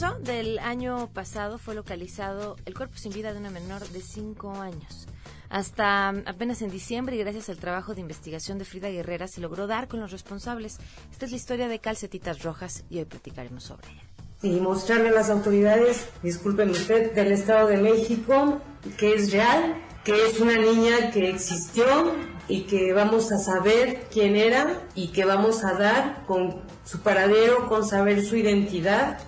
marzo del año pasado fue localizado el cuerpo sin vida de una menor de 5 años. Hasta apenas en diciembre, y gracias al trabajo de investigación de Frida Guerrera, se logró dar con los responsables. Esta es la historia de Calcetitas Rojas y hoy platicaremos sobre ella. Y mostrarle a las autoridades, disculpen usted, del Estado de México, que es real, que es una niña que existió y que vamos a saber quién era y que vamos a dar con su paradero, con saber su identidad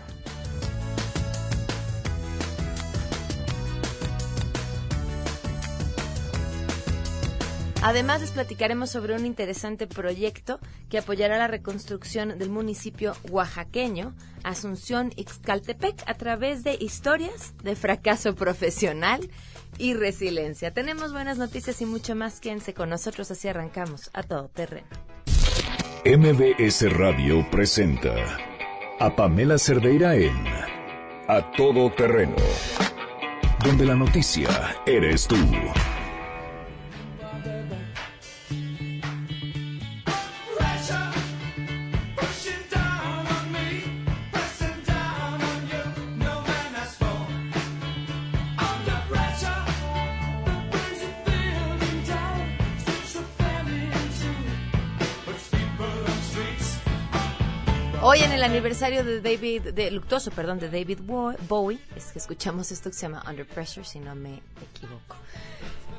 Además, les platicaremos sobre un interesante proyecto que apoyará la reconstrucción del municipio oaxaqueño, Asunción Ixcaltepec, a través de historias de fracaso profesional y resiliencia. Tenemos buenas noticias y mucho más. Quédense con nosotros, así arrancamos a todo terreno. MBS Radio presenta a Pamela Cerdeira en A Todo Terreno, donde la noticia eres tú. Hoy en el aniversario de David, de luctuoso, perdón, de David Bowie, es que escuchamos esto que se llama Under Pressure, si no me equivoco.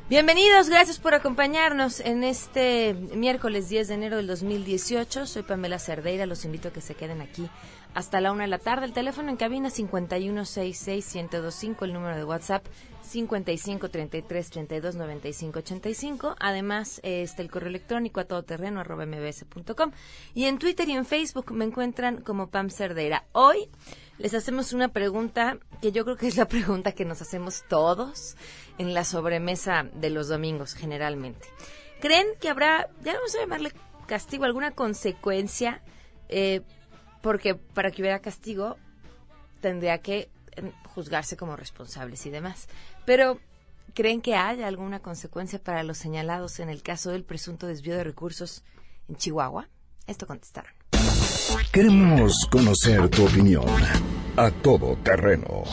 Bienvenidos, gracias por acompañarnos en este miércoles 10 de enero del 2018. Soy Pamela Cerdeira, los invito a que se queden aquí hasta la una de la tarde. El teléfono en cabina 5166125, el número de WhatsApp 5533329585. Además, está el correo electrónico a todoterreno arroba mbs.com. Y en Twitter y en Facebook me encuentran como Pam Cerdeira. Hoy les hacemos una pregunta que yo creo que es la pregunta que nos hacemos todos en la sobremesa de los domingos, generalmente. ¿Creen que habrá, ya vamos a llamarle castigo, alguna consecuencia? Eh, porque para que hubiera castigo tendría que juzgarse como responsables y demás. Pero, ¿creen que haya alguna consecuencia para los señalados en el caso del presunto desvío de recursos en Chihuahua? Esto contestaron. Queremos conocer tu opinión a todo terreno.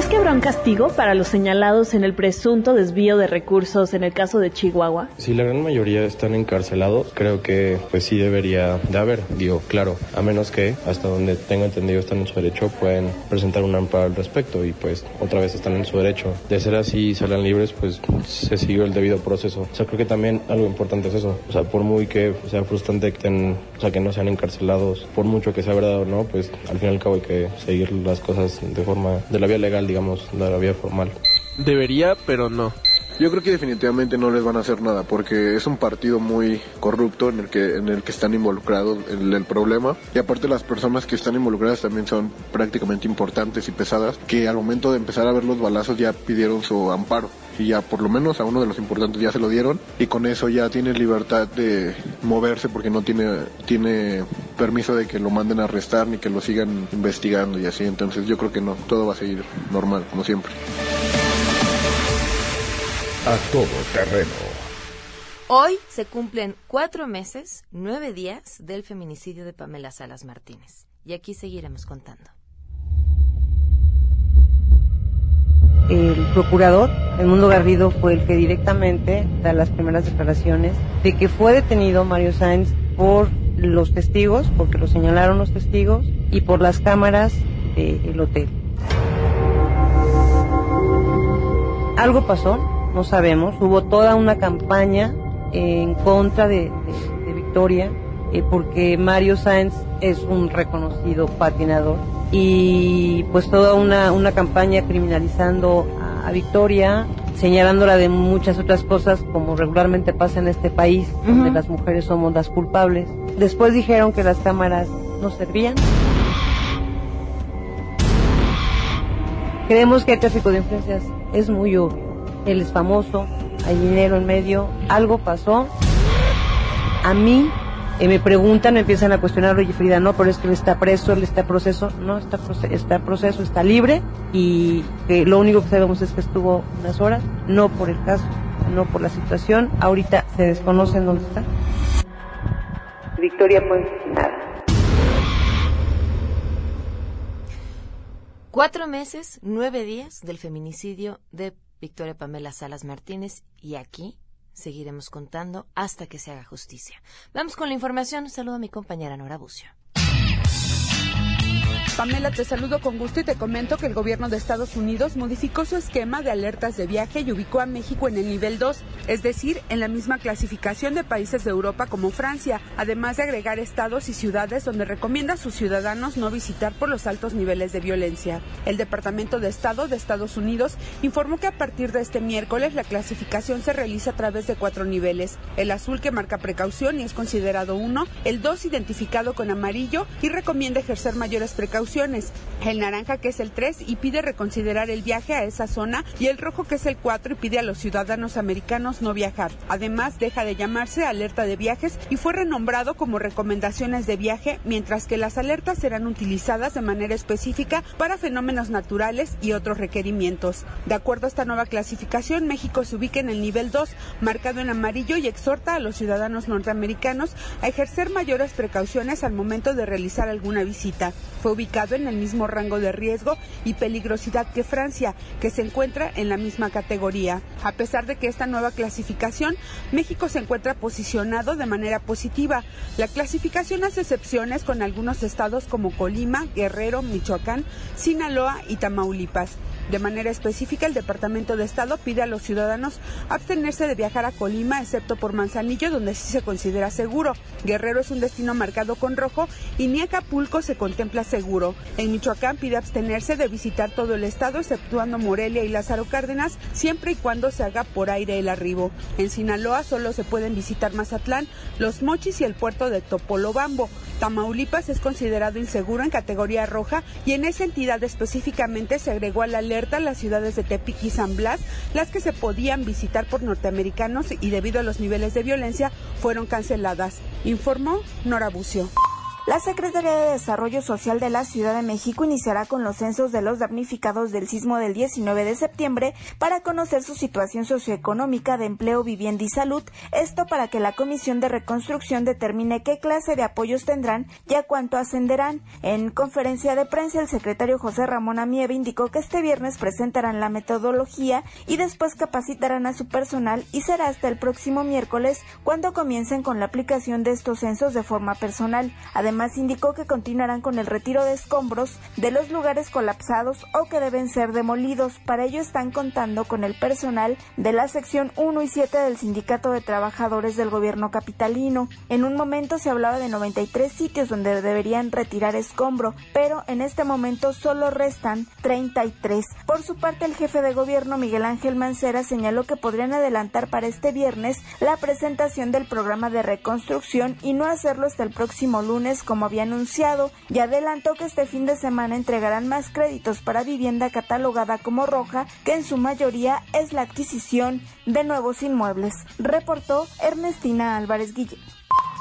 ¿Crees que habrá un castigo para los señalados en el presunto desvío de recursos en el caso de Chihuahua? Si la gran mayoría están encarcelados, creo que pues sí debería de haber, digo, claro, a menos que hasta donde tengo entendido están en su derecho, pueden presentar un amparo al respecto y pues otra vez están en su derecho. De ser así y libres, pues se siguió el debido proceso. O sea, creo que también algo importante es eso. O sea, por muy que sea frustrante que, o sea, que no sean encarcelados, por mucho que sea verdad o no, pues al fin y al cabo hay que seguir las cosas de forma, de la vía legal digamos, de la vía formal. Debería, pero no. Yo creo que definitivamente no les van a hacer nada porque es un partido muy corrupto en el que en el que están involucrados en el problema y aparte las personas que están involucradas también son prácticamente importantes y pesadas que al momento de empezar a ver los balazos ya pidieron su amparo y ya por lo menos a uno de los importantes ya se lo dieron y con eso ya tiene libertad de moverse porque no tiene tiene permiso de que lo manden a arrestar ni que lo sigan investigando y así entonces yo creo que no todo va a seguir normal como siempre a todo terreno. Hoy se cumplen cuatro meses, nueve días del feminicidio de Pamela Salas Martínez. Y aquí seguiremos contando. El procurador, el Mundo Garrido, fue el que directamente da las primeras declaraciones de que fue detenido Mario Sáenz por los testigos, porque lo señalaron los testigos, y por las cámaras del hotel. Algo pasó, no sabemos. Hubo toda una campaña en contra de, Victoria, eh, porque Mario Sáenz es un reconocido patinador. Y pues toda una, una campaña criminalizando a, Victoria, señalándola de muchas otras cosas, como regularmente pasa en este país, donde las mujeres somos las culpables. Después dijeron que las cámaras no servían. Creemos que el tráfico de influencias es muy obvio él es famoso, hay dinero en medio, algo pasó. A mí eh, me preguntan, me empiezan a cuestionar, oye Frida, no, pero es que él está preso, él está proceso, no, está, está proceso, está libre y lo único que sabemos es que estuvo unas horas, no por el caso, no por la situación, ahorita se desconoce en dónde está. Victoria, pues nada. Cuatro meses, nueve días del feminicidio de Victoria Pamela Salas Martínez y aquí seguiremos contando hasta que se haga justicia. Vamos con la información. Saludo a mi compañera Nora Bucio. Pamela, te saludo con gusto y te comento que el gobierno de Estados Unidos modificó su esquema de alertas de viaje y ubicó a México en el nivel 2, es decir, en la misma clasificación de países de Europa como Francia, además de agregar estados y ciudades donde recomienda a sus ciudadanos no visitar por los altos niveles de violencia. El Departamento de Estado de Estados Unidos informó que a partir de este miércoles la clasificación se realiza a través de cuatro niveles. El azul que marca precaución y es considerado uno, el 2 identificado con amarillo y recomienda ejercer mayores precauciones el naranja que es el 3 y pide reconsiderar el viaje a esa zona y el rojo que es el 4 y pide a los ciudadanos americanos no viajar. Además, deja de llamarse alerta de viajes y fue renombrado como recomendaciones de viaje, mientras que las alertas serán utilizadas de manera específica para fenómenos naturales y otros requerimientos. De acuerdo a esta nueva clasificación, México se ubica en el nivel 2, marcado en amarillo y exhorta a los ciudadanos norteamericanos a ejercer mayores precauciones al momento de realizar alguna visita. Fue ubicado en el mismo rango de riesgo y peligrosidad que Francia, que se encuentra en la misma categoría. A pesar de que esta nueva clasificación, México se encuentra posicionado de manera positiva. La clasificación hace excepciones con algunos estados como Colima, Guerrero, Michoacán, Sinaloa y Tamaulipas. De manera específica, el Departamento de Estado pide a los ciudadanos abstenerse de viajar a Colima, excepto por Manzanillo, donde sí se considera seguro. Guerrero es un destino marcado con rojo y ni Acapulco se contempla seguro. En Michoacán pide abstenerse de visitar todo el estado, exceptuando Morelia y Lázaro Cárdenas, siempre y cuando se haga por aire el arribo. En Sinaloa solo se pueden visitar Mazatlán, Los Mochis y el puerto de Topolobambo. Tamaulipas es considerado inseguro en categoría roja y en esa entidad específicamente se agregó a la alerta las ciudades de Tepic y San Blas, las que se podían visitar por norteamericanos y debido a los niveles de violencia fueron canceladas, informó Nora Bucio. La Secretaría de Desarrollo Social de la Ciudad de México iniciará con los censos de los damnificados del sismo del 19 de septiembre para conocer su situación socioeconómica de empleo, vivienda y salud. Esto para que la Comisión de Reconstrucción determine qué clase de apoyos tendrán y a cuánto ascenderán. En conferencia de prensa, el secretario José Ramón Amieve indicó que este viernes presentarán la metodología y después capacitarán a su personal y será hasta el próximo miércoles cuando comiencen con la aplicación de estos censos de forma personal. Además, Además, indicó que continuarán con el retiro de escombros de los lugares colapsados o que deben ser demolidos. Para ello están contando con el personal de la sección 1 y 7 del Sindicato de Trabajadores del Gobierno Capitalino. En un momento se hablaba de 93 sitios donde deberían retirar escombro, pero en este momento solo restan 33. Por su parte, el jefe de gobierno Miguel Ángel Mancera señaló que podrían adelantar para este viernes la presentación del programa de reconstrucción y no hacerlo hasta el próximo lunes como había anunciado, y adelantó que este fin de semana entregarán más créditos para vivienda catalogada como roja, que en su mayoría es la adquisición de nuevos inmuebles, reportó Ernestina Álvarez Guillén.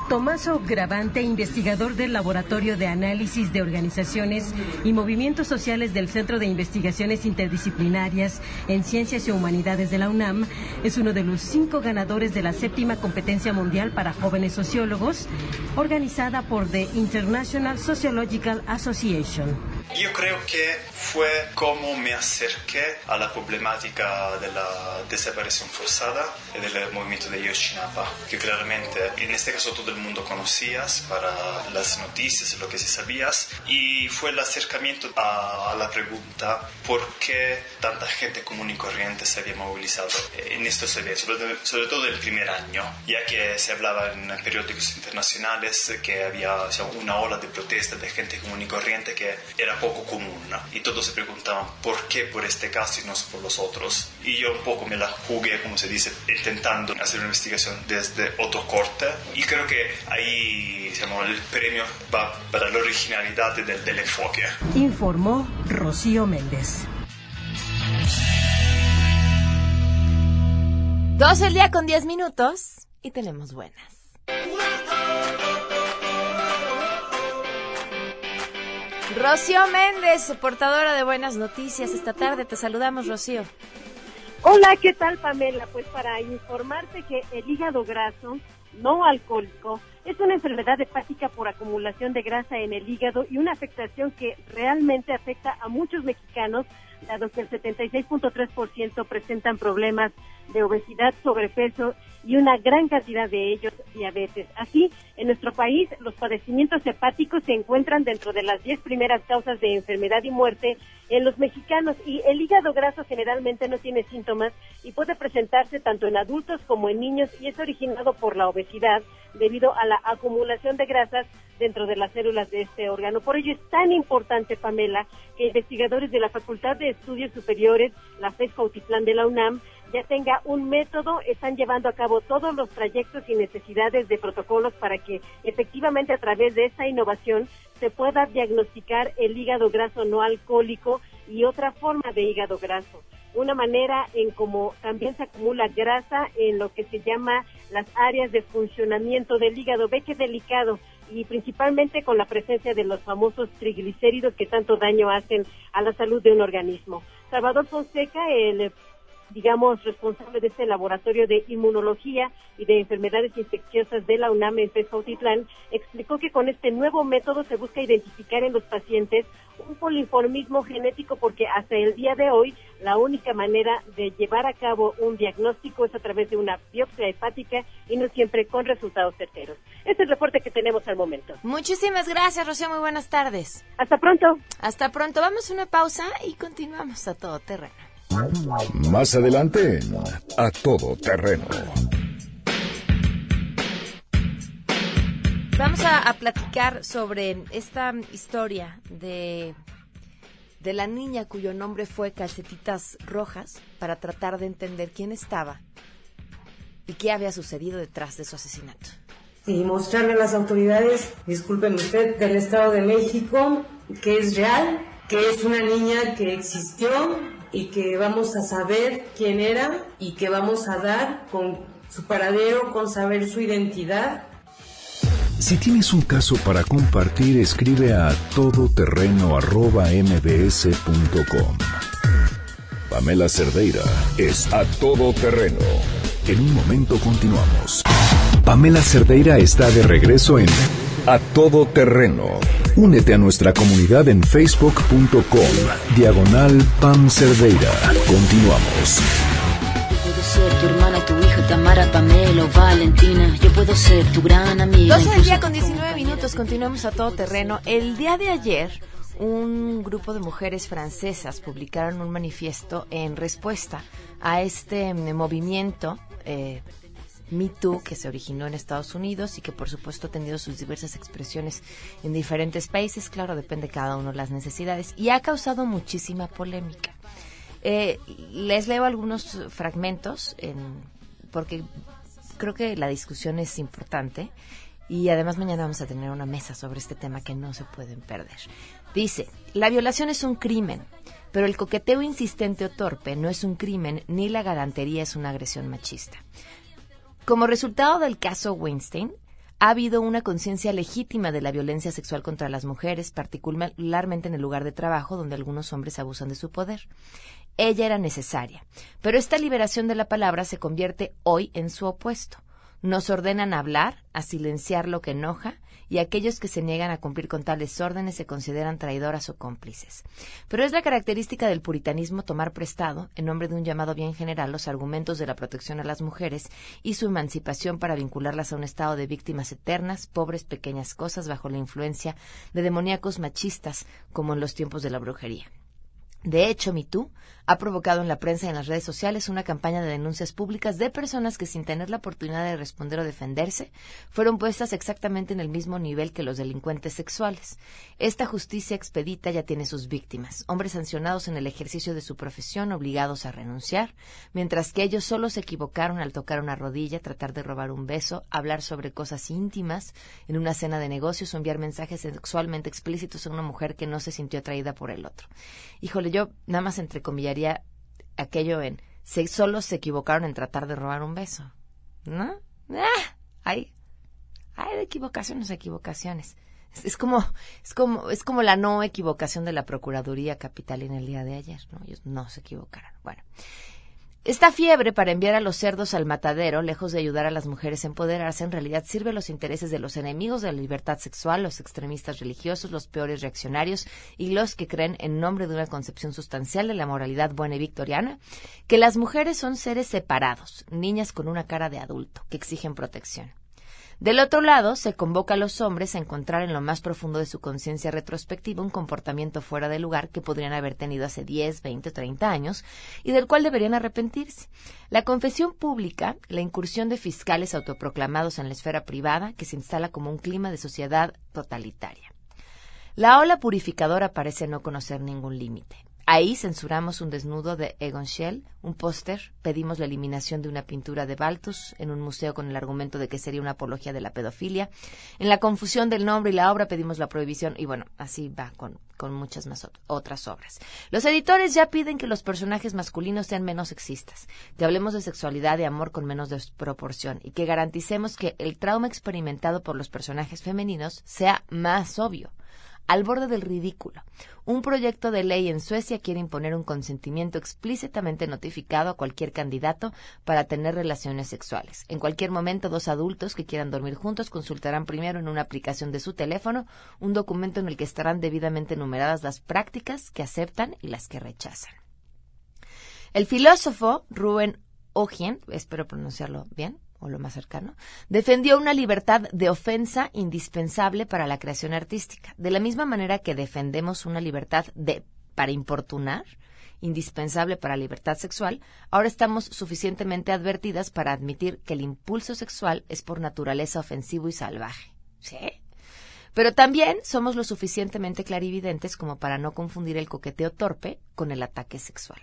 Tomaso Gravante, investigador del Laboratorio de Análisis de Organizaciones y Movimientos Sociales del Centro de Investigaciones Interdisciplinarias en Ciencias y Humanidades de la UNAM, es uno de los cinco ganadores de la séptima competencia mundial para jóvenes sociólogos, organizada por The International Sociological Association. Yo creo que fue como me acerqué a la problemática de la desaparición forzada y del movimiento de Yoshinapa, que claramente en este caso todo el mundo conocías para las noticias, lo que se sabías, y fue el acercamiento a, la pregunta por qué tanta gente común y corriente se había movilizado en estos eventos, sobre, sobre todo el primer año, ya que se hablaba en periódicos internacionales que había una ola de protesta de gente común y corriente que era poco común y todos se preguntaban por qué por este caso y no por los otros. Y yo un poco me la jugué, como se dice, intentando hacer una investigación desde otro corte y creo que ahí digamos, el premio va para la originalidad del, del enfoque. Informó Rocío Méndez. Dos el día con diez minutos y tenemos buenas. Rocío Méndez, portadora de buenas noticias. Esta tarde te saludamos, Rocío. Hola, ¿qué tal Pamela? Pues para informarte que el hígado graso no alcohólico es una enfermedad hepática por acumulación de grasa en el hígado y una afectación que realmente afecta a muchos mexicanos, dado que el 76.3% presentan problemas de obesidad, sobrepeso y una gran cantidad de ellos diabetes. Así, en nuestro país, los padecimientos hepáticos se encuentran dentro de las 10 primeras causas de enfermedad y muerte en los mexicanos y el hígado graso generalmente no tiene síntomas y puede presentarse tanto en adultos como en niños y es originado por la obesidad debido a la acumulación de grasas dentro de las células de este órgano. Por ello es tan importante, Pamela, que investigadores de la Facultad de Estudios Superiores, la FES Cautitlán de la UNAM, ya tenga un método, están llevando a cabo todos los trayectos y necesidades de protocolos para que efectivamente a través de esta innovación se pueda diagnosticar el hígado graso no alcohólico y otra forma de hígado graso. Una manera en cómo también se acumula grasa en lo que se llama las áreas de funcionamiento del hígado. Ve qué delicado y principalmente con la presencia de los famosos triglicéridos que tanto daño hacen a la salud de un organismo. Salvador Fonseca, el digamos, responsable de este laboratorio de inmunología y de enfermedades infecciosas de la UNAM en Pescautitlán, explicó que con este nuevo método se busca identificar en los pacientes un polinformismo genético porque hasta el día de hoy la única manera de llevar a cabo un diagnóstico es a través de una biopsia hepática y no siempre con resultados certeros. Este es el reporte que tenemos al momento. Muchísimas gracias, Rocío. Muy buenas tardes. Hasta pronto. Hasta pronto. Vamos a una pausa y continuamos a todo terreno. Más adelante, a todo terreno. Vamos a, platicar sobre esta historia de, de la niña cuyo nombre fue Calcetitas Rojas para tratar de entender quién estaba y qué había sucedido detrás de su asesinato. Y mostrarle a las autoridades, discúlpeme usted, del Estado de México, que es real, que es una niña que existió, y que vamos a saber quién era y que vamos a dar con su paradero, con saber su identidad. Si tienes un caso para compartir, escribe a todoterreno.mbs.com. Pamela Cerdeira es a todoterreno. En un momento continuamos. Pamela Cerdeira está de regreso en A Todo Terreno. Únete a nuestra comunidad en facebook.com. Diagonal Pam Cerdeira. Continuamos. Puedo ser tu hermana, tu hija, Tamara, Pamela o Valentina. Yo puedo ser tu gran amiga. 12 del día con 19 minutos. Continuamos a todo terreno. El día de ayer un grupo de mujeres francesas publicaron un manifiesto en respuesta a este movimiento eh, me Too, que se originó en Estados Unidos y que por supuesto ha tenido sus diversas expresiones en diferentes países, claro, depende cada uno de las necesidades, y ha causado muchísima polémica. Eh, les leo algunos fragmentos porque creo que la discusión es importante y además mañana vamos a tener una mesa sobre este tema que no se pueden perder. Dice, la violación es un crimen, pero el coqueteo insistente o torpe no es un crimen ni la galantería es una agresión machista. Como resultado del caso Weinstein, ha habido una conciencia legítima de la violencia sexual contra las mujeres, particularmente en el lugar de trabajo donde algunos hombres abusan de su poder. Ella era necesaria, pero esta liberación de la palabra se convierte hoy en su opuesto. Nos ordenan hablar, a silenciar lo que enoja y aquellos que se niegan a cumplir con tales órdenes se consideran traidoras o cómplices. Pero es la característica del puritanismo tomar prestado, en nombre de un llamado bien general, los argumentos de la protección a las mujeres y su emancipación para vincularlas a un estado de víctimas eternas, pobres pequeñas cosas bajo la influencia de demoníacos machistas, como en los tiempos de la brujería. De hecho, MeToo ha provocado en la prensa y en las redes sociales una campaña de denuncias públicas de personas que sin tener la oportunidad de responder o defenderse fueron puestas exactamente en el mismo nivel que los delincuentes sexuales. Esta justicia expedita ya tiene sus víctimas, hombres sancionados en el ejercicio de su profesión obligados a renunciar, mientras que ellos solo se equivocaron al tocar una rodilla, tratar de robar un beso, hablar sobre cosas íntimas en una cena de negocios o enviar mensajes sexualmente explícitos a una mujer que no se sintió atraída por el otro. Híjole, yo nada más entrecomillaría aquello en se, solo se equivocaron en tratar de robar un beso. ¿No? ¡Ah! Hay, hay equivocaciones, equivocaciones. Es, como, es como, es como la no equivocación de la Procuraduría Capital en el día de ayer, ¿no? Ellos no se equivocaron. Bueno. Esta fiebre para enviar a los cerdos al matadero, lejos de ayudar a las mujeres a empoderarse, en realidad sirve los intereses de los enemigos de la libertad sexual, los extremistas religiosos, los peores reaccionarios y los que creen, en nombre de una concepción sustancial de la moralidad buena y victoriana, que las mujeres son seres separados, niñas con una cara de adulto, que exigen protección. Del otro lado, se convoca a los hombres a encontrar en lo más profundo de su conciencia retrospectiva un comportamiento fuera de lugar que podrían haber tenido hace 10, 20 o 30 años y del cual deberían arrepentirse. La confesión pública, la incursión de fiscales autoproclamados en la esfera privada, que se instala como un clima de sociedad totalitaria. La ola purificadora parece no conocer ningún límite. Ahí censuramos un desnudo de Egon Schiele, un póster, pedimos la eliminación de una pintura de Baltus en un museo con el argumento de que sería una apología de la pedofilia. En la confusión del nombre y la obra pedimos la prohibición y bueno, así va con, con muchas más otras obras. Los editores ya piden que los personajes masculinos sean menos sexistas, que hablemos de sexualidad y amor con menos desproporción y que garanticemos que el trauma experimentado por los personajes femeninos sea más obvio al borde del ridículo. Un proyecto de ley en Suecia quiere imponer un consentimiento explícitamente notificado a cualquier candidato para tener relaciones sexuales. En cualquier momento, dos adultos que quieran dormir juntos consultarán primero en una aplicación de su teléfono un documento en el que estarán debidamente numeradas las prácticas que aceptan y las que rechazan. El filósofo Ruben Ogien, espero pronunciarlo bien, o lo más cercano, defendió una libertad de ofensa indispensable para la creación artística, de la misma manera que defendemos una libertad de para importunar, indispensable para la libertad sexual, ahora estamos suficientemente advertidas para admitir que el impulso sexual es por naturaleza ofensivo y salvaje. ¿Sí? Pero también somos lo suficientemente clarividentes como para no confundir el coqueteo torpe con el ataque sexual.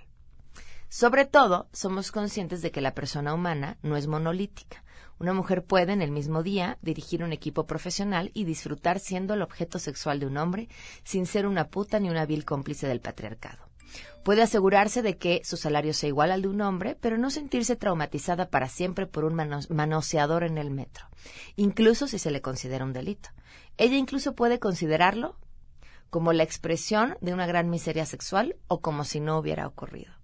Sobre todo, somos conscientes de que la persona humana no es monolítica. Una mujer puede en el mismo día dirigir un equipo profesional y disfrutar siendo el objeto sexual de un hombre sin ser una puta ni una vil cómplice del patriarcado. Puede asegurarse de que su salario sea igual al de un hombre, pero no sentirse traumatizada para siempre por un manoseador en el metro, incluso si se le considera un delito. Ella incluso puede considerarlo como la expresión de una gran miseria sexual o como si no hubiera ocurrido.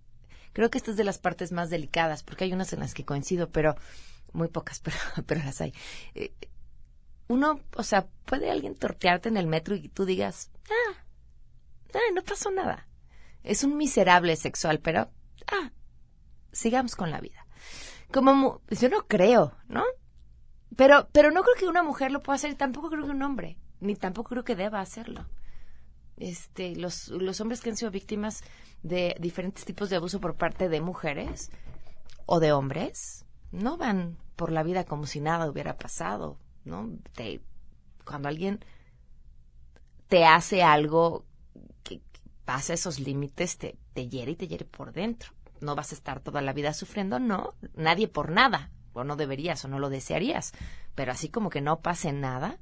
Creo que esta es de las partes más delicadas, porque hay unas en las que coincido, pero muy pocas, pero, pero las hay. Eh, uno, o sea, puede alguien tortearte en el metro y tú digas, ah, ah, no pasó nada. Es un miserable sexual, pero, ah, sigamos con la vida. Como, yo no creo, ¿no? Pero, pero no creo que una mujer lo pueda hacer tampoco creo que un hombre, ni tampoco creo que deba hacerlo. Este, los, los hombres que han sido víctimas de diferentes tipos de abuso por parte de mujeres o de hombres no van por la vida como si nada hubiera pasado, ¿no? cuando alguien te hace algo que, pasa esos límites, te, te hiere y te hiere por dentro. No vas a estar toda la vida sufriendo, no, nadie por nada, o no deberías o no lo desearías, pero así como que no pase nada,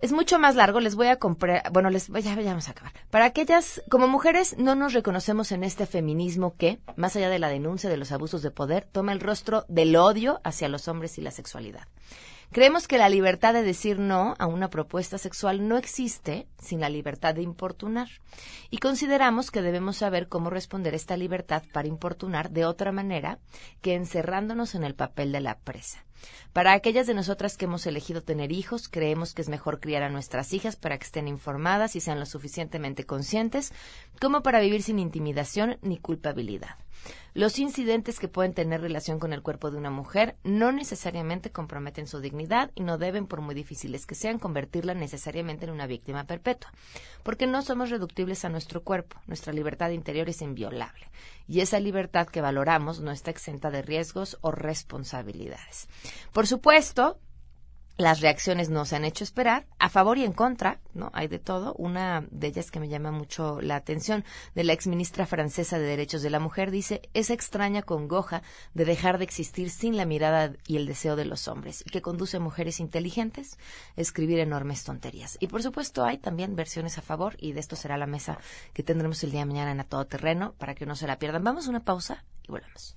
es mucho más largo, les voy a comprar, bueno, les ya, ya vamos a acabar. Para aquellas, como mujeres, no nos reconocemos en este feminismo que, más allá de la denuncia de los abusos de poder, toma el rostro del odio hacia los hombres y la sexualidad. Creemos que la libertad de decir no a una propuesta sexual no existe sin la libertad de importunar y consideramos que debemos saber cómo responder esta libertad para importunar de otra manera que encerrándonos en el papel de la presa. Para aquellas de nosotras que hemos elegido tener hijos, creemos que es mejor criar a nuestras hijas para que estén informadas y sean lo suficientemente conscientes como para vivir sin intimidación ni culpabilidad. Los incidentes que pueden tener relación con el cuerpo de una mujer no necesariamente comprometen su dignidad y no deben, por muy difíciles que sean, convertirla necesariamente en una víctima perpetua, porque no somos reductibles a nuestro cuerpo, nuestra libertad interior es inviolable, y esa libertad que valoramos no está exenta de riesgos o responsabilidades. Por supuesto, las reacciones no se han hecho esperar, a favor y en contra, ¿no? Hay de todo. Una de ellas que me llama mucho la atención, de la exministra francesa de Derechos de la Mujer, dice, es extraña congoja de dejar de existir sin la mirada y el deseo de los hombres, y que conduce a mujeres inteligentes a escribir enormes tonterías. Y por supuesto hay también versiones a favor, y de esto será la mesa que tendremos el día de mañana en A Todo Terreno, para que no se la pierdan. Vamos a una pausa y volvemos.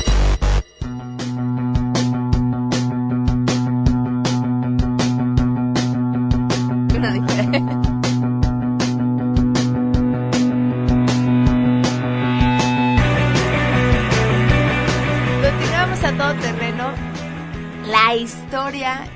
Dice.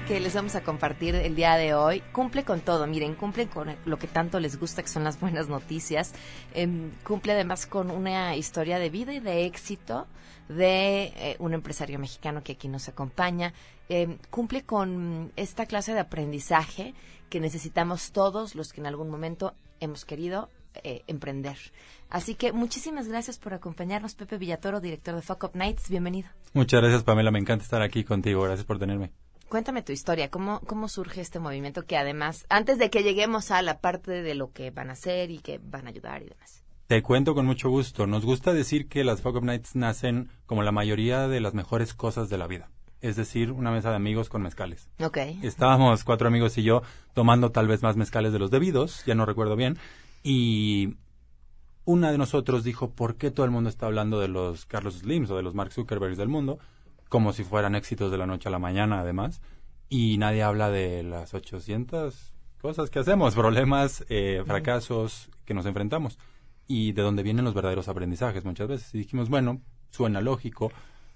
Que les vamos a compartir el día de hoy cumple con todo. Miren, cumple con lo que tanto les gusta, que son las buenas noticias. Em, cumple además con una historia de vida y de éxito de eh, un empresario mexicano que aquí nos acompaña. Em, cumple con esta clase de aprendizaje que necesitamos todos los que en algún momento hemos querido eh, emprender. Así que muchísimas gracias por acompañarnos, Pepe Villatoro, director de Fuck Up Nights. Bienvenido. Muchas gracias, Pamela. Me encanta estar aquí contigo. Gracias por tenerme. Cuéntame tu historia, ¿cómo, cómo surge este movimiento que además, antes de que lleguemos a la parte de lo que van a hacer y que van a ayudar y demás? Te cuento con mucho gusto. Nos gusta decir que las Fog of Nights nacen como la mayoría de las mejores cosas de la vida. Es decir, una mesa de amigos con mezcales. Ok. Estábamos cuatro amigos y yo tomando tal vez más mezcales de los debidos, ya no recuerdo bien, y una de nosotros dijo, ¿por qué todo el mundo está hablando de los Carlos Slims o de los Mark Zuckerbergs del mundo? como si fueran éxitos de la noche a la mañana, además. Y nadie habla de las 800 cosas que hacemos, problemas, eh, fracasos que nos enfrentamos y de dónde vienen los verdaderos aprendizajes muchas veces. Y dijimos, bueno, suena lógico,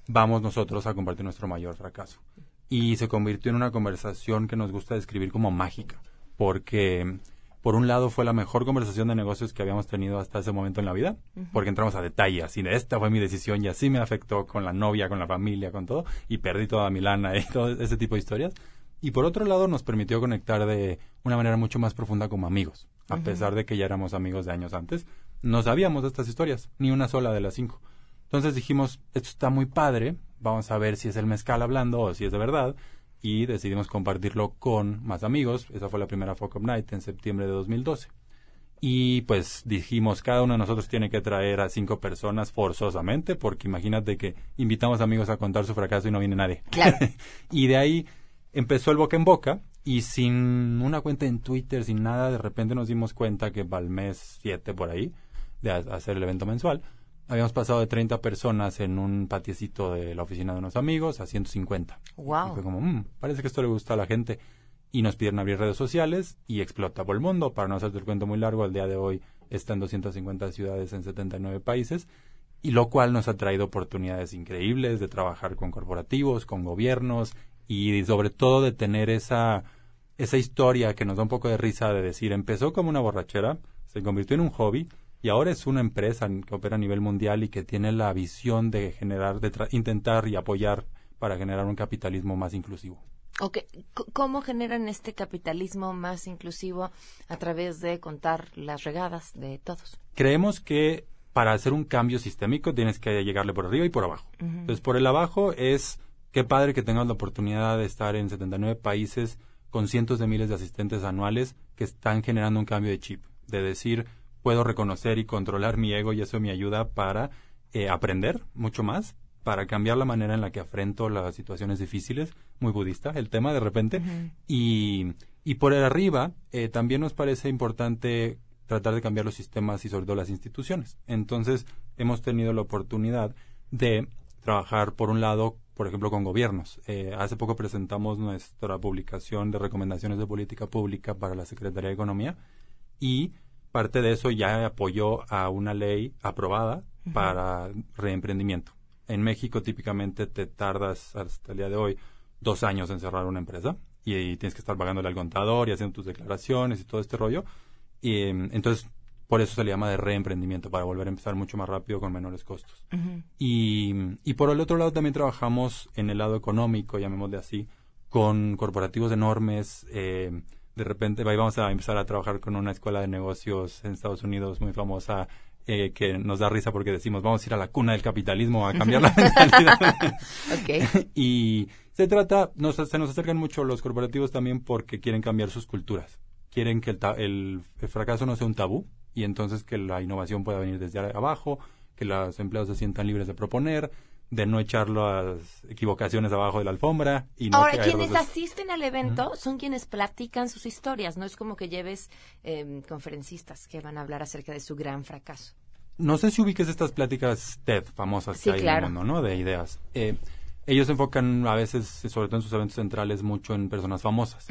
vamos nosotros a compartir nuestro mayor fracaso. Y se convirtió en una conversación que nos gusta describir como mágica, porque por un lado fue la mejor conversación de negocios que habíamos tenido hasta ese momento en la vida, porque entramos a detalle, así de esta fue mi decisión y así me afectó con la novia, con la familia, con todo, y perdí toda mi lana y todo ese tipo de historias. Y por otro lado nos permitió conectar de una manera mucho más profunda como amigos, a pesar de que ya éramos amigos de años antes, no sabíamos de estas historias, ni una sola de las cinco. Entonces dijimos, esto está muy padre, vamos a ver si es el mezcal hablando o si es de verdad, y decidimos compartirlo con más amigos. Esa fue la primera Fuck Up Night en septiembre de 2012. Y pues dijimos, cada uno de nosotros tiene que traer a cinco personas forzosamente, porque imagínate que invitamos amigos a contar su fracaso y no viene nadie. Claro. y de ahí empezó el boca en boca y sin una cuenta en Twitter, sin nada, de repente nos dimos cuenta que para el mes 7 por ahí, de hacer el evento mensual, habíamos pasado de 30 personas en un patiecito de la oficina de unos amigos a 150. Wow. Y fue como, mmm, parece que esto le gusta a la gente. Y nos pidieron abrir redes sociales y explota por el mundo. Para no hacerte el cuento muy largo, al día de hoy está en 250 ciudades en 79 países. Y lo cual nos ha traído oportunidades increíbles de trabajar con corporativos, con gobiernos y sobre todo de tener esa, esa historia que nos da un poco de risa de decir, empezó como una borrachera, se convirtió en un hobby, y ahora es una empresa que opera a nivel mundial y que tiene la visión de generar, de intentar y apoyar para generar un capitalismo más inclusivo. Okay. ¿Cómo generan este capitalismo más inclusivo a través de contar las regadas de todos? Creemos que para hacer un cambio sistémico tienes que llegarle por arriba y por abajo. Entonces, por el abajo es qué padre que tengas la oportunidad de estar en 79 países con cientos de miles de asistentes anuales que están generando un cambio de chip, de decir, puedo reconocer y controlar mi ego y eso me ayuda para eh, aprender mucho más, para cambiar la manera en la que afrento las situaciones difíciles, muy budista el tema de repente, y, y por el arriba eh, también nos parece importante tratar de cambiar los sistemas y sobre todo las instituciones. Entonces hemos tenido la oportunidad de trabajar por un lado por ejemplo, con gobiernos. Eh, hace poco presentamos nuestra publicación de recomendaciones de política pública para la Secretaría de Economía y parte de eso ya apoyó a una ley aprobada para reemprendimiento. En México típicamente te tardas hasta el día de hoy dos años en cerrar una empresa y, tienes que estar pagándole al contador y haciendo tus declaraciones y todo este rollo. Y entonces por eso se le llama de reemprendimiento, para volver a empezar mucho más rápido con menores costos. y, y por el otro lado también trabajamos en el lado económico, llamémosle así, con corporativos enormes, eh, de repente vamos a empezar a trabajar con una escuela de negocios en Estados Unidos muy famosa eh, que nos da risa porque decimos vamos a ir a la cuna del capitalismo a cambiar la mentalidad. y se trata, nos, se nos acercan mucho los corporativos también porque quieren cambiar sus culturas. Quieren que el, fracaso no sea un tabú y entonces que la innovación pueda venir desde abajo, que los empleados se sientan libres de proponer, de no echar las equivocaciones abajo de la alfombra y no Ahora, quienes asisten al evento son quienes platican sus historias, no es como que lleves eh, conferencistas que van a hablar acerca de su gran fracaso. No sé si ubiques estas pláticas TED famosas Sí, que hay claro. en el mundo, ¿no? De ideas. Eh, ellos se enfocan a veces, sobre todo en sus eventos centrales, mucho en personas famosas.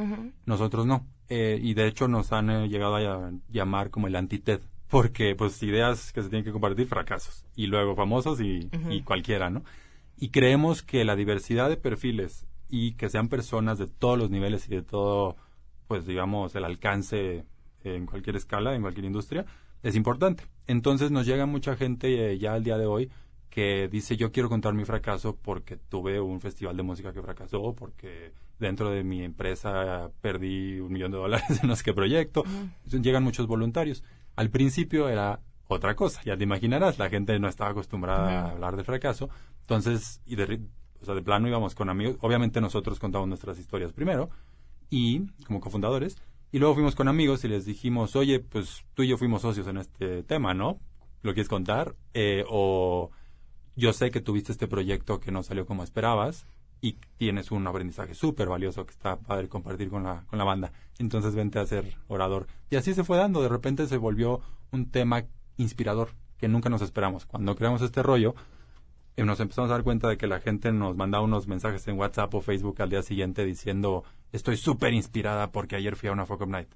Nosotros no. Eh, y de hecho nos han eh, llegado a llamar como el anti-TED. Porque, pues, ideas que se tienen que compartir, fracasos. Y luego famosos y, cualquiera, ¿no? Y creemos que la diversidad de perfiles y que sean personas de todos los niveles y de todo, pues, digamos, el alcance en cualquier escala, en cualquier industria, es importante. Entonces nos llega mucha gente eh, ya al día de hoy que dice yo quiero contar mi fracaso porque tuve un festival de música que fracasó, porque dentro de mi empresa perdí un millón de dólares en no sé qué proyecto. Llegan muchos voluntarios. Al principio era otra cosa, ya te imaginarás, la gente no estaba acostumbrada a hablar de fracaso. Entonces, y de, o sea, de plano íbamos con amigos. Obviamente nosotros contamos nuestras historias primero y como cofundadores y luego fuimos con amigos y les dijimos, oye, pues tú y yo fuimos socios en este tema, ¿no? ¿Lo quieres contar? Eh, o yo sé que tuviste este proyecto que no salió como esperabas y tienes un aprendizaje súper valioso que está padre compartir con la, con la banda. Entonces vente a ser orador. Y así se fue dando. De repente se volvió un tema inspirador que nunca nos esperamos. Cuando creamos este rollo, eh, nos empezamos a dar cuenta de que la gente nos mandaba unos mensajes en WhatsApp o Facebook al día siguiente diciendo estoy súper inspirada porque ayer fui a una Fuck Up Night.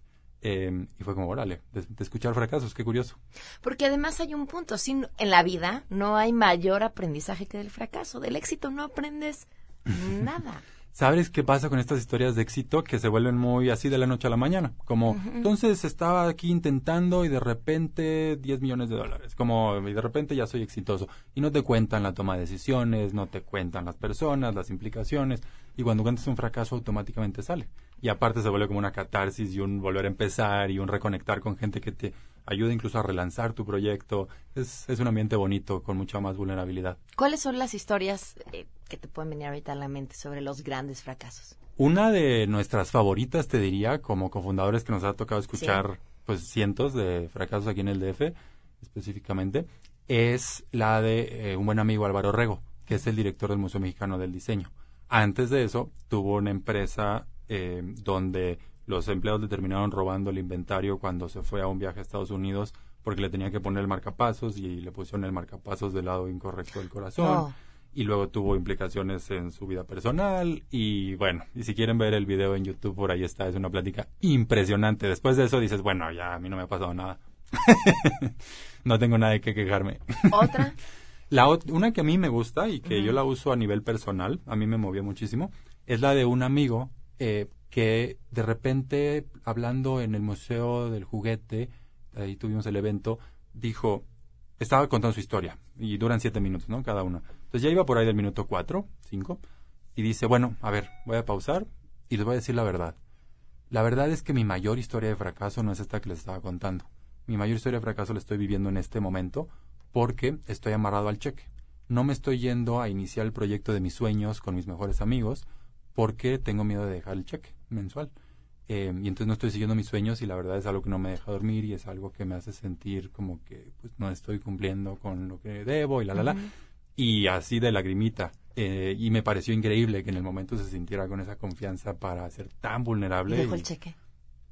Eh, y fue como, órale, de, de escuchar fracasos, qué curioso. Porque además hay un punto, sin, en la vida no hay mayor aprendizaje que del fracaso, del éxito no aprendes nada. ¿Sabes qué pasa con estas historias de éxito que se vuelven muy así de la noche a la mañana? Como, entonces estaba aquí intentando y de repente 10 millones de dólares. Como, y de repente ya soy exitoso. Y no te cuentan la toma de decisiones, no te cuentan las personas, las implicaciones. Y cuando cuentas un fracaso automáticamente sale. Y aparte se vuelve como una catarsis y un volver a empezar y un reconectar con gente que te ayuda incluso a relanzar tu proyecto. Es, es un ambiente bonito con mucha más vulnerabilidad. ¿Cuáles son las historias eh, que te pueden venir ahorita a la mente sobre los grandes fracasos? Una de nuestras favoritas, te diría, como cofundadores que nos ha tocado escuchar pues cientos de fracasos aquí en el DF, específicamente, es la de eh, un buen amigo Álvaro Rego, que es el director del Museo Mexicano del Diseño. Antes de eso, tuvo una empresa eh, donde los empleados le terminaron robando el inventario cuando se fue a un viaje a Estados Unidos porque le tenía que poner el marcapasos y le pusieron el marcapasos del lado incorrecto del corazón y luego tuvo implicaciones en su vida personal y bueno, y si quieren ver el video en YouTube por ahí está, es una plática impresionante. Después de eso dices, bueno, ya a mí no me ha pasado nada. no tengo nada de qué quejarme. ¿Otra? La ot- una que a mí me gusta y que yo la uso a nivel personal, a mí me movió muchísimo, es la de un amigo eh, que de repente, hablando en el Museo del Juguete, ahí tuvimos el evento, dijo, estaba contando su historia y duran siete minutos, ¿no? Cada uno. Entonces ya iba por ahí del minuto cuatro, cinco, y dice, bueno, a ver, voy a pausar y les voy a decir la verdad. La verdad es que mi mayor historia de fracaso no es esta que les estaba contando. Mi mayor historia de fracaso la estoy viviendo en este momento porque estoy amarrado al cheque. No me estoy yendo a iniciar el proyecto de mis sueños con mis mejores amigos porque tengo miedo de dejar el cheque mensual. Eh, y entonces no estoy siguiendo mis sueños y la verdad es algo que no me deja dormir y es algo que me hace sentir como que pues, no estoy cumpliendo con lo que debo y la la la. Y así de lagrimita. Eh, y me pareció increíble que en el momento se sintiera con esa confianza para ser tan vulnerable. ¿Y dejó y- el cheque?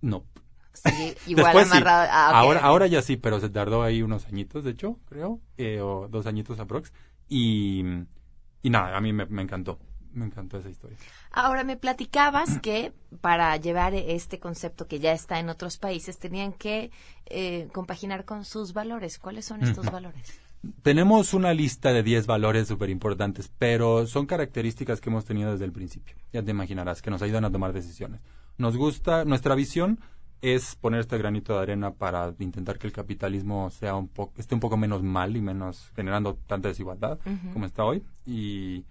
No. Sí, igual Después sí. amarrado. Ah, ahora, ya sí, pero se tardó ahí unos añitos, de hecho, creo, eh, o dos añitos aprox. Y, y nada, a mí me, me encantó, me encantó esa historia. Ahora me platicabas que para llevar este concepto que ya está en otros países tenían que eh, compaginar con sus valores. ¿Cuáles son estos valores? Tenemos una lista de 10 valores súper importantes, pero son características que hemos tenido desde el principio. Ya te imaginarás, que nos ayudan a tomar decisiones. Nos gusta, nuestra visión es poner este granito de arena para intentar que el capitalismo sea un poco, esté un poco menos mal y menos generando tanta desigualdad como está hoy. Y,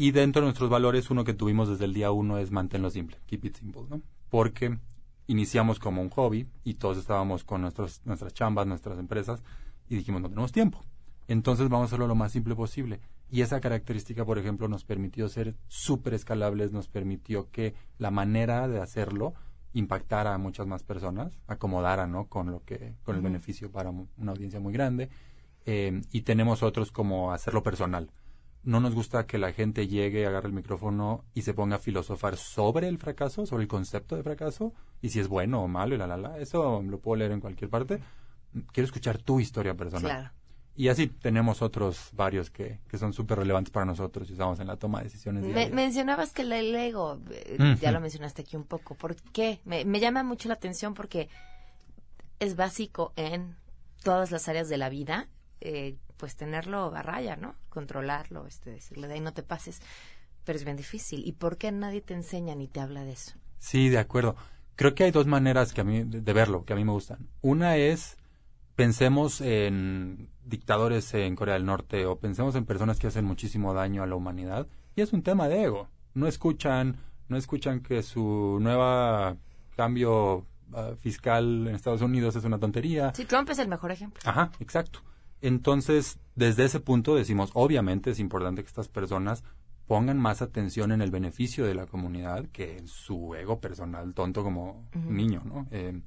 y dentro de nuestros valores, uno que tuvimos desde el día uno es mantenerlo simple, keep it simple, ¿no? Porque iniciamos como un hobby y todos estábamos con nuestros, nuestras chambas, nuestras empresas y dijimos no tenemos tiempo. Entonces vamos a hacerlo lo más simple posible. Y esa característica, por ejemplo, nos permitió ser súper escalables, nos permitió que la manera de hacerlo impactara a muchas más personas, acomodara, ¿no? Con lo que, con el beneficio para una audiencia muy grande. Eh, y tenemos otros como hacerlo personal. No nos gusta que la gente llegue, agarre el micrófono y se ponga a filosofar sobre el fracaso, sobre el concepto de fracaso, y si es bueno o malo, y la, la, la. Eso lo puedo leer en cualquier parte. Quiero escuchar tu historia personal. Claro. Y así tenemos otros varios que, que son súper relevantes para nosotros y usamos en la toma de decisiones. Me- mencionabas que el ego, eh, ya lo mencionaste aquí un poco. ¿Por qué? Me, me llama mucho la atención porque es básico en todas las áreas de la vida, eh, pues tenerlo a raya, ¿no? Controlarlo, este, decirle de ahí no te pases. Pero es bien difícil. ¿Y por qué nadie te enseña ni te habla de eso? Sí, de acuerdo. Creo que hay dos maneras que a mí de verlo, que a mí me gustan. Una es pensemos en dictadores en Corea del Norte o pensemos en personas que hacen muchísimo daño a la humanidad y es un tema de ego. No escuchan, no escuchan que su nueva cambio ah, fiscal en Estados Unidos es una tontería. Sí, Trump es el mejor ejemplo. Ajá, exacto. Entonces, desde ese punto decimos, obviamente es importante que estas personas pongan más atención en el beneficio de la comunidad que en su ego personal tonto como niño, ¿no? Eh,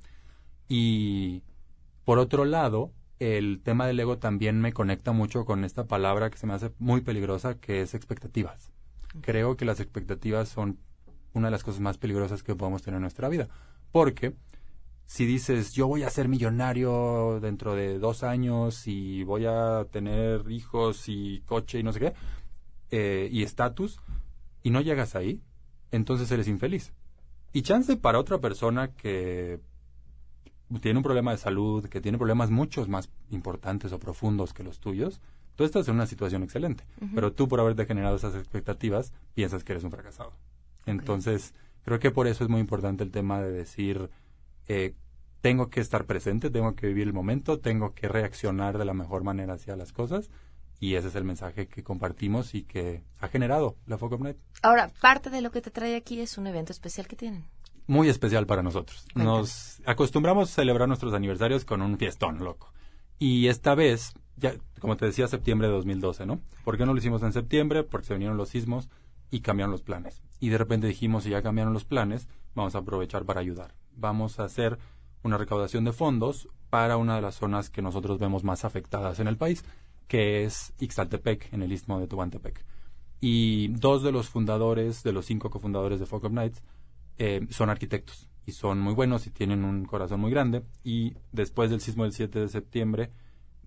y por otro lado, el tema del ego también me conecta mucho con esta palabra que se me hace muy peligrosa, que es expectativas. Creo que las expectativas son una de las cosas más peligrosas que podemos tener en nuestra vida. Porque si dices, yo voy a ser millonario dentro de dos años y voy a tener hijos y coche y no sé qué, eh, y estatus, y no llegas ahí, entonces eres infeliz. Y chance para otra persona que tiene un problema de salud, que tiene problemas muchos más importantes o profundos que los tuyos, tú estás en una situación excelente. Pero tú, por haberte generado esas expectativas, piensas que eres un fracasado. Entonces, creo que por eso es muy importante el tema de decir, eh, tengo que estar presente, tengo que vivir el momento, tengo que reaccionar de la mejor manera hacia las cosas. Y ese es el mensaje que compartimos y que ha generado la Focus Night. Ahora, parte de lo que te trae aquí es un evento especial que tienen. Muy especial para nosotros. Cuéntame. Nos acostumbramos a celebrar nuestros aniversarios con un fiestón, loco. Y esta vez, ya, como te decía, septiembre de 2012, ¿no? ¿Por qué no lo hicimos en septiembre? Porque se vinieron los sismos y cambiaron los planes. Y de repente dijimos, si ya cambiaron los planes, vamos a aprovechar para ayudar. Vamos a hacer una recaudación de fondos para una de las zonas que nosotros vemos más afectadas en el país, que es Ixtaltepec, en el istmo de Tehuantepec. Y dos de los fundadores, de los cinco cofundadores de Folk of Nights, eh, son arquitectos y son muy buenos y tienen un corazón muy grande. Y después del sismo del 7 de septiembre,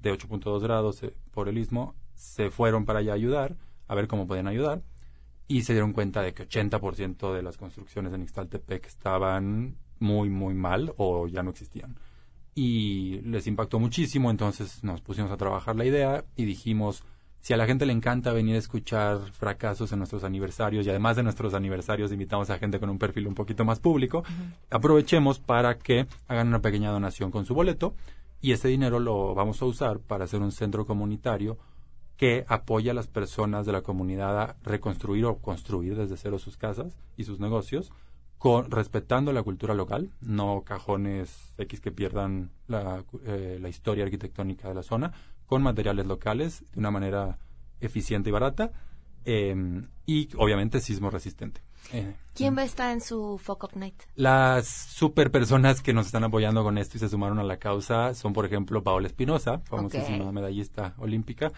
de 8.2 grados eh, por el istmo, se fueron para allá a ayudar, a ver cómo podían ayudar. Y se dieron cuenta de que 80% de las construcciones en Ixtaltepec estaban muy, muy mal o ya no existían. Y les impactó muchísimo, entonces nos pusimos a trabajar la idea y dijimos, si a la gente le encanta venir a escuchar fracasos en nuestros aniversarios y además de nuestros aniversarios invitamos a gente con un perfil un poquito más público, aprovechemos para que hagan una pequeña donación con su boleto y ese dinero lo vamos a usar para hacer un centro comunitario que apoya a las personas de la comunidad a reconstruir o construir desde cero sus casas y sus negocios, con, respetando la cultura local, no cajones X que pierdan la, eh, la historia arquitectónica de la zona, con materiales locales de una manera eficiente y barata, eh, y obviamente sismo resistente. Eh, ¿Quién va a estar en su Fuck Up Night? las super personas que nos están apoyando con esto y se sumaron a la causa son, por ejemplo, Paola Espinosa, famosísima Ok. medallista olímpica,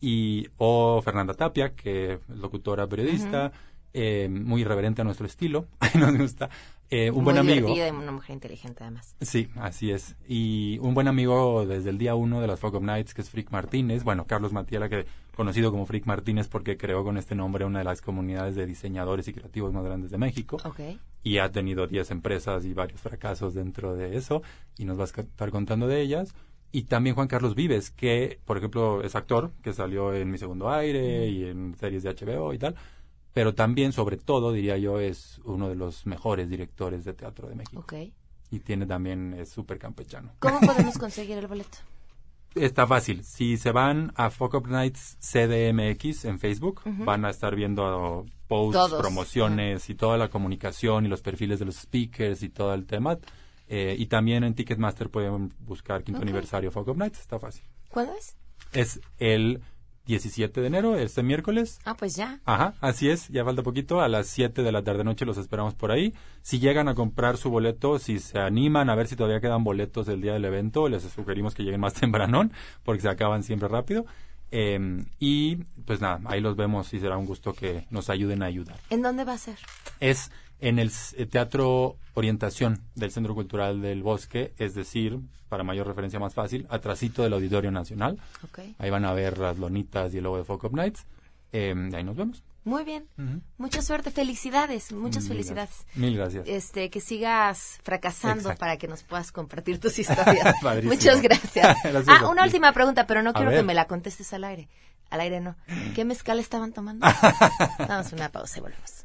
y o Fernanda Tapia, que es locutora periodista, eh, muy irreverente a nuestro estilo, nos gusta, eh, un Muy buen amigo. y una mujer inteligente además. Sí, así es. Y un buen amigo desde el día uno de las Fog of Nights, que es Frick Martínez. Bueno, Carlos Matiela, que conocido como Frick Martínez porque creó con este nombre una de las comunidades de diseñadores y creativos más grandes de México. Y ha tenido 10 empresas y varios fracasos dentro de eso. Y nos va a estar contando de ellas. Y también Juan Carlos Vives, que, por ejemplo, es actor, que salió en Mi Segundo Aire y en series de HBO y tal. Pero también, sobre todo, diría yo, es uno de los mejores directores de teatro de México. Ok. Y tiene también, es súper campechano. ¿Cómo podemos conseguir el boleto? Está fácil. Si se van a Fuck Up Nights CDMX en Facebook, van a estar viendo posts, Todos. promociones y toda la comunicación y los perfiles de los speakers y todo el tema. Eh, y también en Ticketmaster pueden buscar quinto Ok. aniversario Fuck Up Nights. Está fácil. ¿Cuándo es? Es el 17 de enero, este miércoles. Ah, pues ya. Ajá, así es, ya falta poquito, a las 7 de la tarde-noche los esperamos por ahí. Si llegan a comprar su boleto, si se animan a ver si todavía quedan boletos del día del evento, les sugerimos que lleguen más tempranón, porque se acaban siempre rápido. Em, y pues nada, ahí los vemos y será un gusto que nos ayuden a ayudar. ¿En dónde va a ser? Es en el eh, Teatro Orientación del Centro Cultural del Bosque, es decir, para mayor referencia más fácil, atrasito del Auditorio Nacional. Ahí van a ver las lonitas y el logo de Folk of Nights. Em, ahí nos vemos. Muy bien. Mucha suerte, felicidades, muchas felicidades. Mil gracias. Este, que sigas fracasando para que nos puedas compartir tus historias. Muchas gracias. ah, una última pregunta, pero no quiero que me la contestes al aire. Al aire no. ¿Qué mezcal estaban tomando? Damos una pausa y volvemos.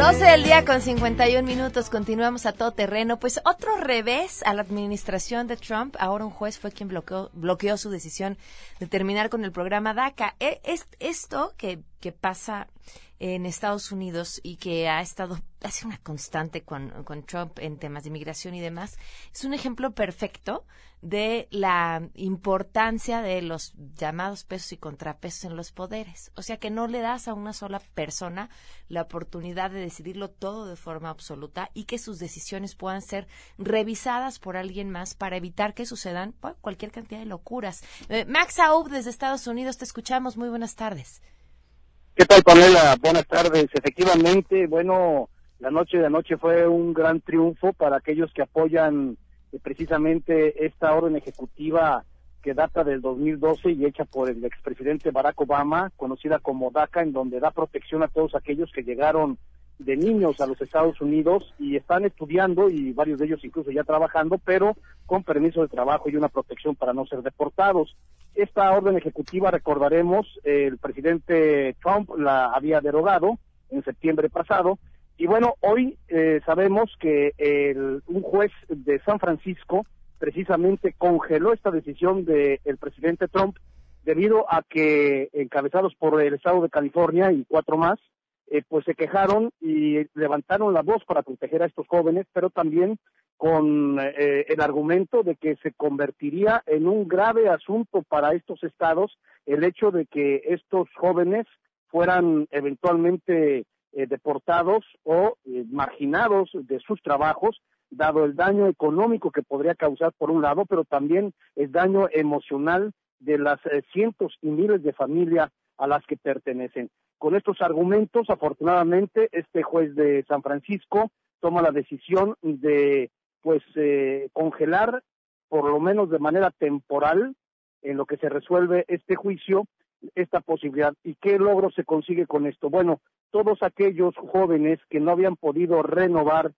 12 del día con 51 minutos, continuamos a todo terreno. Pues otro revés a la administración de Trump. Ahora un juez fue quien bloqueó, bloqueó su decisión de terminar con el programa DACA. E, es, esto que, que pasa en Estados Unidos y que ha estado, ha sido una constante con, con Trump en temas de inmigración y demás, es un ejemplo perfecto de la importancia de los llamados pesos y contrapesos en los poderes. O sea que no le das a una sola persona la oportunidad de decidirlo todo de forma absoluta y que sus decisiones puedan ser revisadas por alguien más para evitar que sucedan cualquier cantidad de locuras. Eh, Max Aub desde Estados Unidos, te escuchamos. Muy buenas tardes. ¿Qué tal, Pamela? Buenas tardes. Efectivamente, bueno, la noche de anoche fue un gran triunfo para aquellos que apoyan eh, precisamente esta orden ejecutiva que data del 2012 y hecha por el expresidente Barack Obama, conocida como DACA, en donde da protección a todos aquellos que llegaron de niños a los Estados Unidos y están estudiando y varios de ellos incluso ya trabajando, pero con permiso de trabajo y una protección para no ser deportados. Esta orden ejecutiva, recordaremos, el presidente Trump la había derogado en septiembre pasado y bueno, hoy eh, sabemos que el, un juez de San Francisco precisamente congeló esta decisión del presidente Trump debido a que encabezados por el estado de California y cuatro más, eh, pues se quejaron y levantaron la voz para proteger a estos jóvenes, pero también con eh, el argumento de que se convertiría en un grave asunto para estos estados el hecho de que estos jóvenes fueran eventualmente eh, deportados o marginados de sus trabajos, dado el daño económico que podría causar por un lado, pero también el daño emocional de las cientos y miles de familias a las que pertenecen. Con estos argumentos, afortunadamente, este juez de San Francisco toma la decisión de, pues, eh, congelar, por lo menos de manera temporal, en lo que se resuelve este juicio, esta posibilidad. ¿Y qué logro se consigue con esto? Bueno, todos aquellos jóvenes que no habían podido renovar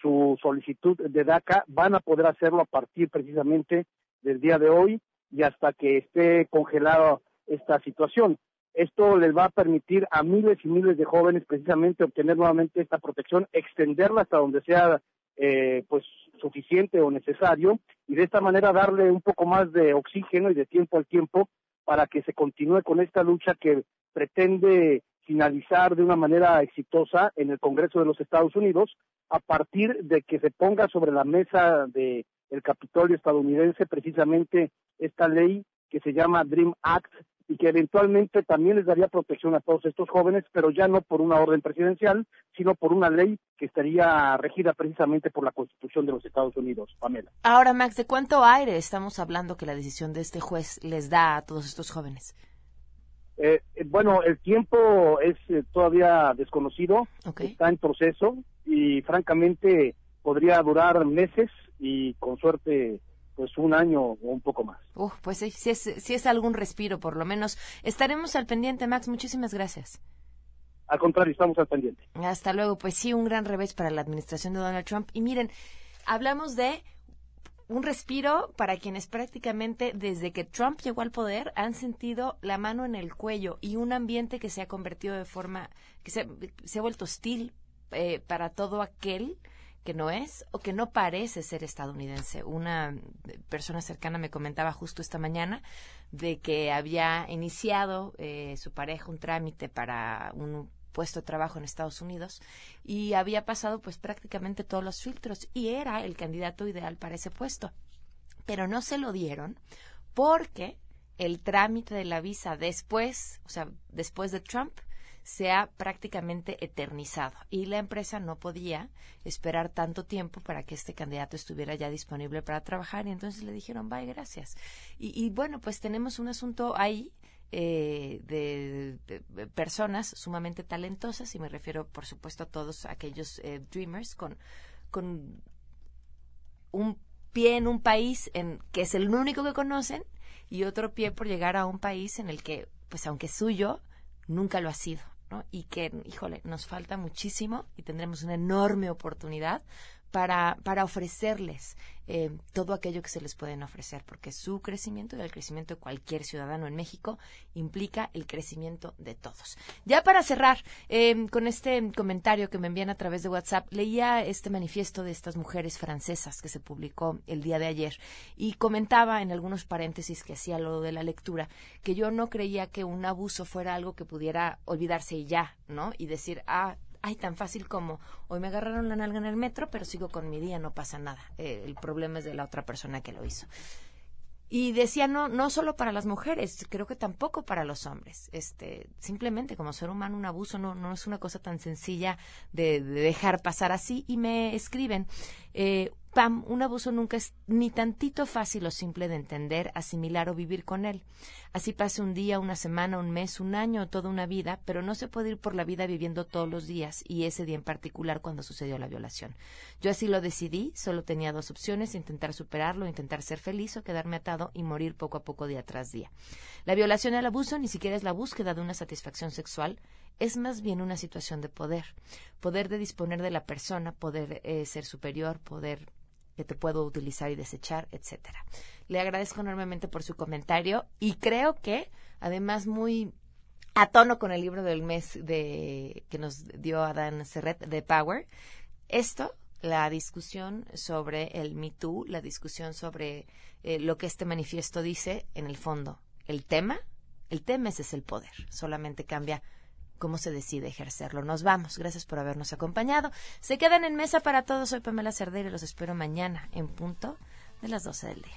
su solicitud de DACA van a poder hacerlo a partir precisamente del día de hoy y hasta que esté congelada esta situación. Esto les va a permitir a miles y miles de jóvenes precisamente obtener nuevamente esta protección, extenderla hasta donde sea eh, pues suficiente o necesario y de esta manera darle un poco más de oxígeno y de tiempo al tiempo para que se continúe con esta lucha que pretende finalizar de una manera exitosa en el Congreso de los Estados Unidos a partir de que se ponga sobre la mesa de el Capitolio estadounidense precisamente esta ley que se llama Dream Act y que eventualmente también les daría protección a todos estos jóvenes, pero ya no por una orden presidencial, sino por una ley que estaría regida precisamente por la Constitución de los Estados Unidos, Pamela. Ahora, Max, ¿de cuánto aire estamos hablando que la decisión de este juez les da a todos estos jóvenes? Eh, eh, bueno, el tiempo es eh, todavía desconocido, está en proceso y francamente podría durar meses y con suerte pues un año o un poco más. Uf, pues sí, si es, es algún respiro, por lo menos. Estaremos al pendiente, Max. Muchísimas gracias. Al contrario, estamos al pendiente. Hasta luego. Pues sí, un gran revés para la administración de Donald Trump. Y miren, hablamos de un respiro para quienes prácticamente desde que Trump llegó al poder han sentido la mano en el cuello y un ambiente que se ha convertido de forma, que se, se ha vuelto hostil eh, para todo aquel que no es o que no parece ser estadounidense. Una persona cercana me comentaba justo esta mañana de que había iniciado eh, su pareja un trámite para un puesto de trabajo en Estados Unidos y había pasado pues prácticamente todos los filtros y era el candidato ideal para ese puesto. Pero no se lo dieron porque el trámite de la visa después, o sea, después de Trump, se ha prácticamente eternizado y la empresa no podía esperar tanto tiempo para que este candidato estuviera ya disponible para trabajar y entonces le dijeron, bye, gracias. Y, bueno, pues tenemos un asunto ahí eh, de, personas sumamente talentosas y me refiero por supuesto a todos aquellos eh, dreamers con, con un pie en un país en que es el único que conocen y otro pie por llegar a un país en el que pues aunque es suyo nunca lo ha sido, ¿no? Y que, híjole, nos falta muchísimo y tendremos una enorme oportunidad para, para ofrecerles eh, todo aquello que se les pueden ofrecer, porque su crecimiento y el crecimiento de cualquier ciudadano en México implica el crecimiento de todos. Ya para cerrar, eh, con este comentario que me envían a través de WhatsApp, leía este manifiesto de estas mujeres francesas que se publicó el día de ayer y comentaba en algunos paréntesis que hacía lo de la lectura, que yo no creía que un abuso fuera algo que pudiera olvidarse y ya, ¿no? Y decir, ah, ay, tan fácil como hoy me agarraron la nalga en el metro, pero sigo con mi día, no pasa nada. Eh, el problema es de la otra persona que lo hizo. Y decía, no, no solo para las mujeres, creo que tampoco para los hombres. Este, simplemente como ser humano un abuso no, no es una cosa tan sencilla de, de dejar pasar así. Y me escriben, eh, Pam, un abuso nunca es ni tantito fácil o simple de entender, asimilar o vivir con él. Así pase un día, una semana, un mes, un año o toda una vida, pero no se puede ir por la vida viviendo todos los días y ese día en particular cuando sucedió la violación. Yo así lo decidí, solo tenía dos opciones, intentar superarlo, intentar ser feliz o quedarme atado y morir poco a poco día tras día. La violación y el abuso ni siquiera es la búsqueda de una satisfacción sexual, es más bien una situación de poder, poder de disponer de la persona, poder eh, ser superior, poder que te puedo utilizar y desechar, etcétera. Le agradezco enormemente por su comentario y creo que además muy a tono con el libro del mes de que nos dio Adán Serret de Power. Esto, la discusión sobre el Me Too, la discusión sobre eh, lo que este manifiesto dice, en el fondo, el tema, el tema es el poder, solamente cambia cómo se decide ejercerlo. Nos vamos. Gracias por habernos acompañado. Se quedan en mesa para todos. Soy Pamela Cerdera y los espero mañana en punto de las 12 del día.